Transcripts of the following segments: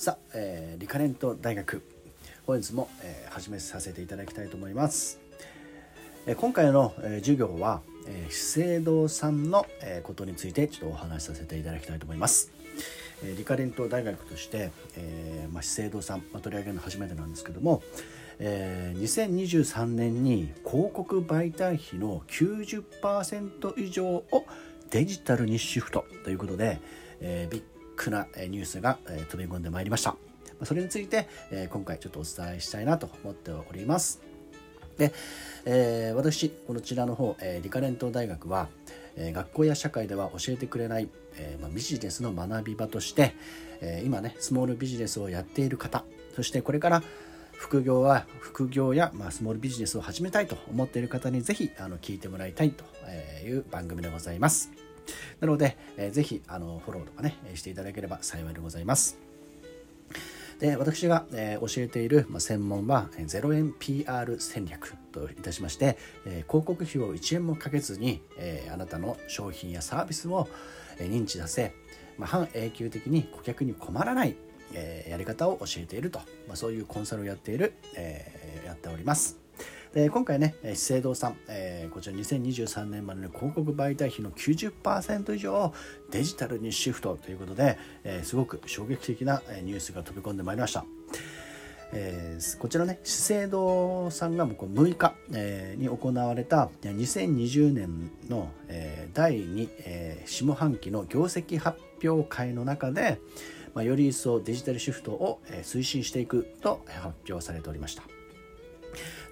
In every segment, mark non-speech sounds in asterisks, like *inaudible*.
さあ、えー、リカレント大学本日も、えー、始めさせていただきたいと思います、えー、今回の、えー、授業は、えー、資生堂さんの、えー、ことについてちょっとお話しさせていただきたいと思います、えー、リカレント大学として、えーまあ、資生堂さん、まあ、取り上げるの初めてなんですけども、えー、2023年に広告媒体費の90%以上をデジタルにシフトということで、えー、ビックなニュースが飛び込んでまいりました。それについて今回ちょっとお伝えしたいなと思っております。で、えー、私、こちらの方、えー、リカレント大学は、えー、学校や社会では教えてくれない、えーまあ、ビジネスの学び場として、えー、今ね、スモールビジネスをやっている方、そしてこれから副業は副業や、まあ、スモールビジネスを始めたいと思っている方にぜひあの聞いてもらいたいという番組でございます。なので、えー、ぜひあのフォローとかね、していただければ幸いでございます。で私が、えー、教えている、まあ、専門は0円 PR 戦略といたしまして、えー、広告費を1円もかけずに、えー、あなたの商品やサービスを、えー、認知させ、まあ、半永久的に顧客に困らない、えー、やり方を教えていると、まあ、そういうコンサルをやっている、えー、やっております。で今回ね資生堂さん、えー、こちら2023年までの広告媒体費の90%以上をデジタルにシフトということで、えー、すごく衝撃的なニュースが飛び込んでまいりました。えー、こちらね資生堂さんがもう6日、えー、に行われた2020年の、えー、第2、えー、下半期の業績発表会の中で、まあ、より一層デジタルシフトを、えー、推進していくと発表されておりました。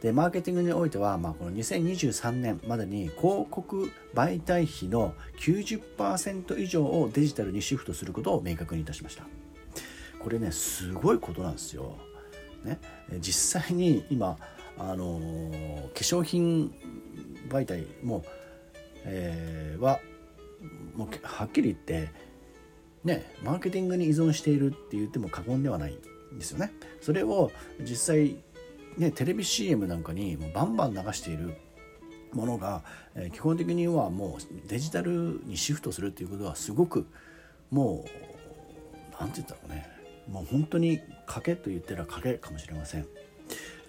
でマーケティングにおいては、まあ、この2023年までに広告媒体費の90%以上をデジタルにシフトすることを明確にいたしました。これねすごいことなんですよ、ね、実際に今あの化粧品媒体も、えー、はもうはっきり言ってねマーケティングに依存しているって言っても過言ではないんですよね。それを実際ね、テレビ CM なんかにもうバンバン流しているものが、えー、基本的にはもうデジタルにシフトするっていうことはすごくもう何て言ったろうね。もう本当に賭けと言ったら賭けかもしれません。で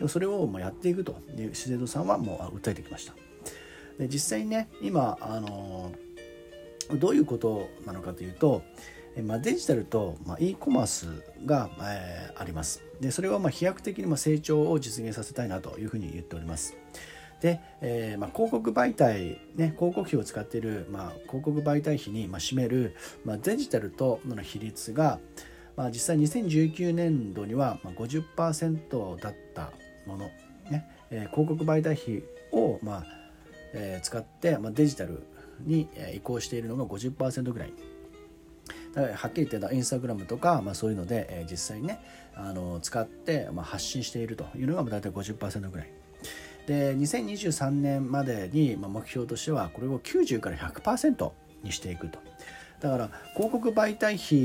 もそれをまやっていくと。いう資生堂さんはもう訴えてきました。で実際にね今あのどういうことなのかというとまあ、デジタルと、まあ、e コマースが、えー、あります。で、それはまあ飛躍的にま成長を実現させたいなというふうに言っております。で、えーまあ、広告媒体、ね、広告費を使っている、まあ、広告媒体費に、まあ、占める、まあ、デジタルとの比率が、まあ、実際2019年度には50%だったもの、ねえー、広告媒体費を、まあえー、使って、まあ、デジタルに移行しているのが50%ぐらいはっきり言ってたインスタグラムとか、まあ、そういうので、えー、実際にねあの使って、まあ、発信しているというのが大体50%ぐらい。で2023年までに、まあ、目標としてはこれを90から100%にしていくと。だから広告媒体費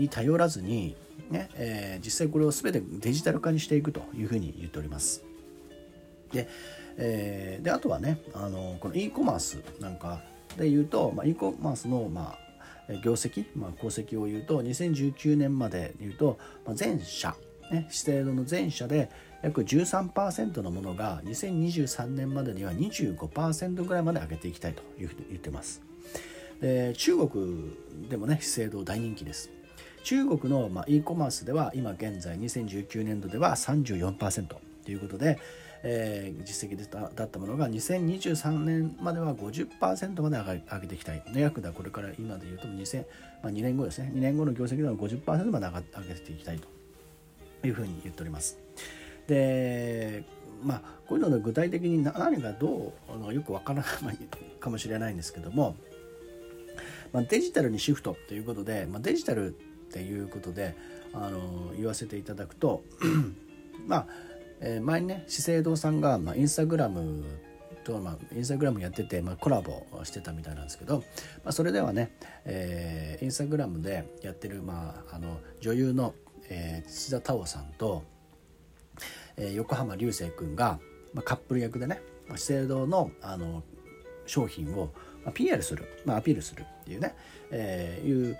に頼らずに、ねえー、実際これを全てデジタル化にしていくというふうに言っております。で,、えー、であとはねあのこの e コマースなんかで言うと、まあ、e コマースの、まあ業績、まあ、功績を言うと2019年まで言うと、全社、ね、資生堂の全社で約13%のものが2023年までには25%ぐらいまで上げていきたいというふうに言ってます。で中国でもね資生堂大人気です。中国の、まあ、e コマースでは今現在2019年度では34%ということで、えー、実績でただったものが2023年までは50%まで上げ上げていきたい。約だこれから今で言うと2000、まあ、2年後ですね。2年後の業績では50%まで上げていきたいというふうに言っております。で、まあ、こういうので具体的に何がどうよくわからないかもしれないんですけども、まあ、デジタルにシフトということで、まあ、デジタルっていうことであの言わせていただくと *clears throat* まあえー、前にね資生堂さんが、まあ、インスタグラムと、まあ、インスタグラムやってて、まあ、コラボしてたみたいなんですけど、まあ、それではね、えー、インスタグラムでやってる、まあ、あの女優の、えー、土田太鳳さんと、えー、横浜流星君が、まあ、カップル役でね、資生堂のあの商品を、まあ、PR する、まあ、アピールするっていうね、えー、いう、ま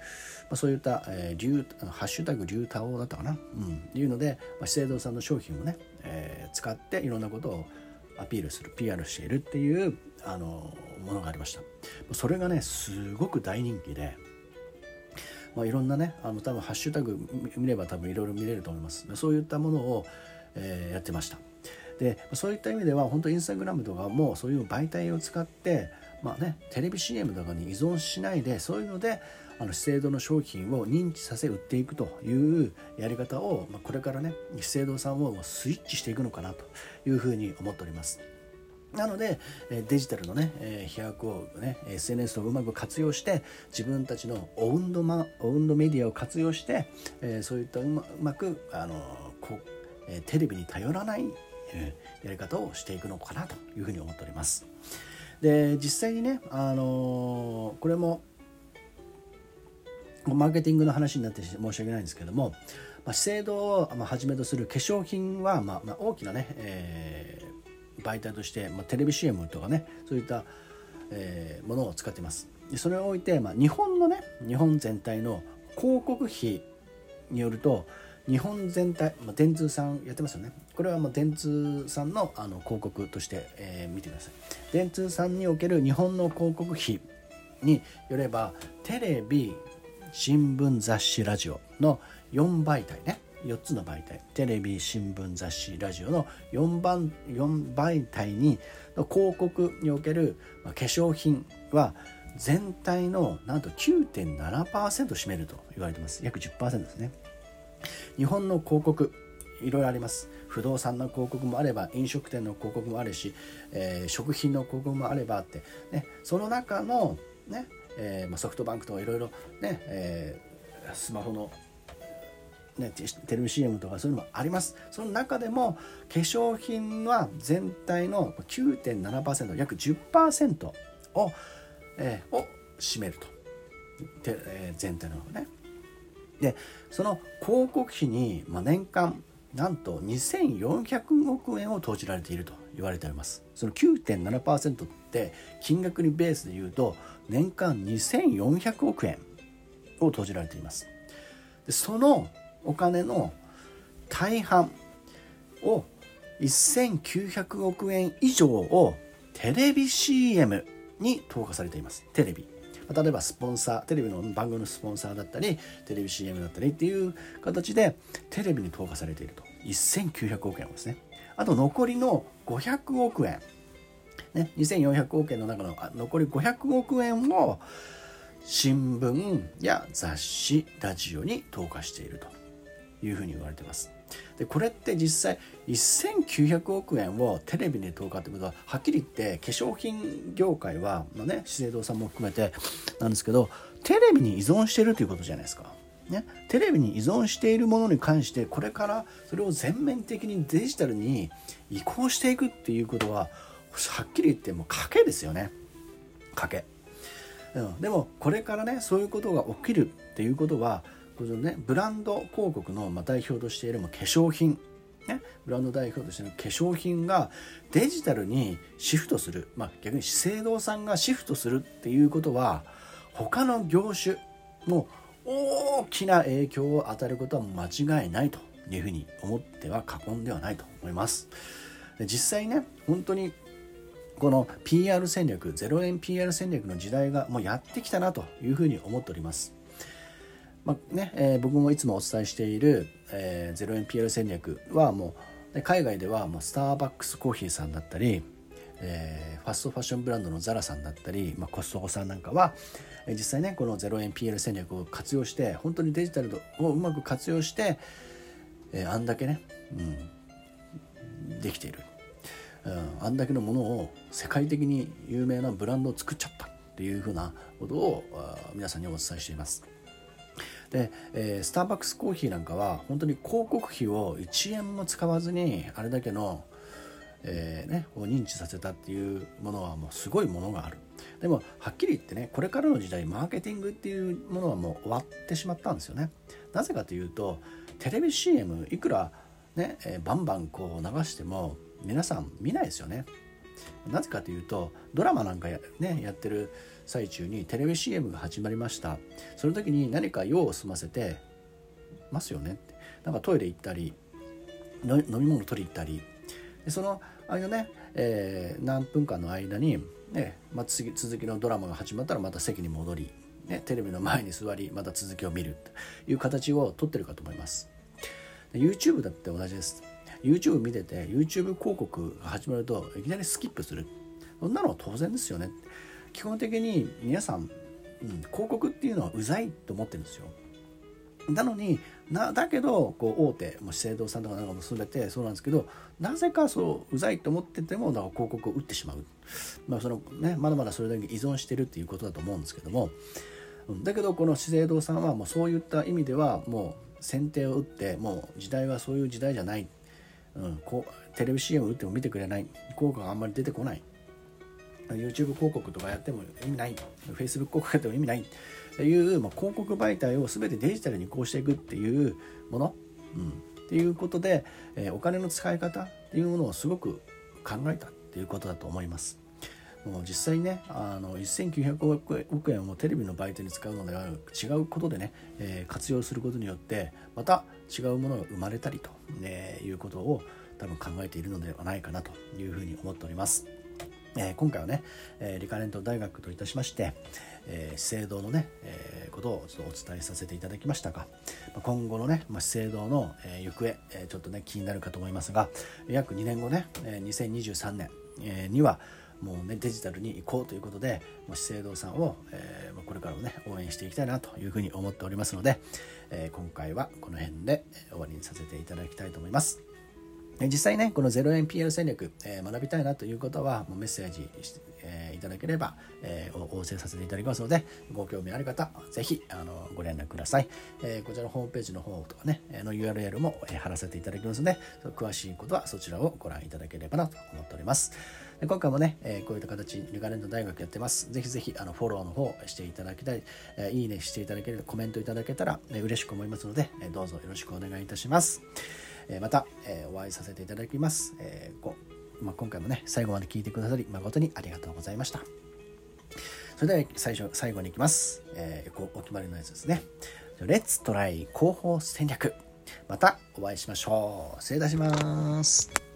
あ、そういった、えー、流ハッシュタグ流タオだったかな、うん、いうので、まあ、資生堂さんの商品をね、えー、使っていろんなことをアピールする。PR しているっていうあのものがありました。それがねすごく大人気で、まあ、いろんなねあの多分ハッシュタグ見れば多分いろいろ見れると思います。そういったものを、えー、やってました。でそういった意味では本当インスタグラムとかもそういう媒体を使ってまあねテレビ CM とかに依存しないでそういうのであの資生堂の商品を認知させ売っていくというやり方を、まあ、これからね資生堂さんをスイッチしていくのかなというふうに思っております。なのでデジタルのね飛躍をね SNS をうまく活用して自分たちのオウンドマオウンドメディアを活用してそういったうまくあのこテレビに頼らないやり方をしていくのかなというふうに思っております。で実際にね、あのこれもマーケティングの話になって申し訳ないんですけども、まあ、資生堂をはじめとする化粧品は、まあ、まあ大きなね、えー、媒体として、まあ、テレビ CM とかねそういった、えー、ものを使っています。でそれを置いて、まあ、日本のね日本全体の広告費によると日本全体、まあ、電通さんやってますよね。これはもう電通さんのあの広告として、えー、見てください。電通さんにおける日本の広告費によればテレビ新聞雑誌ラジオの4媒体ね。4つの媒体。テレビ新聞雑誌ラジオの 4, 番4媒体にの広告における化粧品は全体のなんと9.7%占めると言われてます。約10%ですね。日本の広告いろいろあります。不動産の広告もあれば飲食店の広告もあるし、えー、食品の広告もあればって、ね、その中のねえーまあ、ソフトバンクとかいろいろね、えー、スマホの、ね、テレビ CM とかそういうのもあります。その中でも化粧品は全体の9.7%約10%を,、えー、を占めると、えー、全体のね。でその広告費に、まあ、年間なんと2400億円を投じられていると言われております。その9.7%って金額にベースで言うと年間2400億円を投じられています。でそのお金の大半を1900億円以上をテレビ CM に投下されています。テレビ。例えばスポンサーテレビの番組のスポンサーだったりテレビ CM だったりっていう形でテレビに投下されていると。1900億円ですね。あと残りの500億円。ね、2400億円の中の残り500億円を新聞や雑誌ラジオに投下しているというふうに言われています。でこれって実際1900億円をテレビに投下ってことははっきり言って化粧品業界は、まあね、資生堂さんも含めてなんですけどテレビに依存しているということじゃないですか。ね、テレビに依存しているものに関してこれからそれを全面的にデジタルに移行していくっていうことははっきり言ってもう賭けですよね。賭け、うん、でもこれからねそういうことが起きるっていうことはこの、ね、ブランド広告の代表としている化粧品ね、ブランド代表としての化粧品がデジタルにシフトする、まあ、逆に資生堂さんがシフトするっていうことは他の業種も大きな影響を与えることは間違いないというふうに思っては過言ではないと思います。実際ね本当にこの PR 戦略0円 PR 戦略の時代がもうやってきたなというふうに思っております。まあねえー、僕もいつもお伝えしている、えー、0円 PR 戦略はもう海外ではもうスターバックスコーヒーさんだったり、えー、ファストファッションブランドのザラさんだったり、まあ、コストコさんなんかは、え、実際ねこの0円 PR 戦略を活用して本当にデジタルをうまく活用して、えー、あんだけね、うん、できているうん、あんだけのものを世界的に有名なブランドを作っちゃったっていうふうなことを皆さんにお伝えしています。で、えー、スターバックスコーヒーなんかは本当に広告費を1円も使わずにあれだけの、えー、ね、を認知させたっていうものはもうすごいものがある。でもはっきり言ってねこれからの時代マーケティングっていうものはもう終わってしまったんですよね。なぜかというとテレビ CM いくらね、えー、バンバンこう流しても皆さん見ないですよね。なぜかというとドラマなんかや,、ね、やってる最中にテレビ CM が始まりました。その時に何か用を済ませてますよねなんかトイレ行ったり飲み物取り行ったり。でその間ね、えー、何分間の間に、ねまあ、次続きのドラマが始まったらまた席に戻り、ね、テレビの前に座りまた続きを見るという形をとってるかと思います。YouTube だって同じです。YouTube 見てて YouTube 広告が始まるといきなりスキップする。そんなのは当然ですよね。基本的に皆さん、うん、広告っていうのはうざいと思ってるんですよ。なのになだけどこう大手も資生堂さんとかなんかも全てそうなんですけどなぜかそううざいと思っててもだか広告を打ってしまう、まあそのね、まだまだそれだけ依存してるっていうことだと思うんですけども。だけどこの資生堂さんはもうそういった意味ではもう先手を打ってもう時代はそういう時代じゃない、うん、こうテレビ CM 打っても見てくれない。効果があんまり出てこない。YouTube 広告とかやっても意味ない。Facebook 広告やっても意味ない。っていう、まあ、広告媒体を全てデジタルに移行していくっていうもの、うん、っていうことで、えー、お金の使い方っていうものをすごく考えたっていうことだと思います。もう実際ねあの1900億円をテレビの媒体に使うのでは違うことでね、えー、活用することによってまた違うものが生まれたりと、ね、いうことを多分考えているのではないかなというふうに思っております。えー、今回はね、えー、リカレント大学といたしまして、えー、資生堂のね、えー、ことをちょっとお伝えさせていただきましたが、今後のね、まあ、資生堂の、え、行方、え、ちょっとね気になるかと思いますが約2年後ね、えー、2023年、え、にはもうねデジタルに行こうということでもう資生堂さんを、えー、これからもね応援していきたいなというふうに思っておりますので、えー、今回はこの辺で終わりにさせていただきたいと思います。実際ね、この0円 PL 戦略、えー、学びたいなということは、もうメッセージ、えー、いただければ、えー、お教えさせていただきますので、ご興味ある方、ぜひあのご連絡ください、えー。こちらのホームページの方とかね、の URL も、貼らせていただきますので、詳しいことはそちらをご覧いただければなと思っております。で今回もね、えー、こういった形、リガレント大学やってます。ぜひぜひあのフォローの方していただきたい、えー、いいねしていただける、コメントいただけたら、えー、嬉しく思いますので、えー、どうぞよろしくお願いいたします。えまた、えお会いさせていただきます。えーまあ、今回もね、最後まで聞いてくださり、誠にありがとうございました。それでは最初、最後に行きます。えー、お決まりのやつですね。レッツトライ広報戦略。またお会いしましょう。失礼いたします。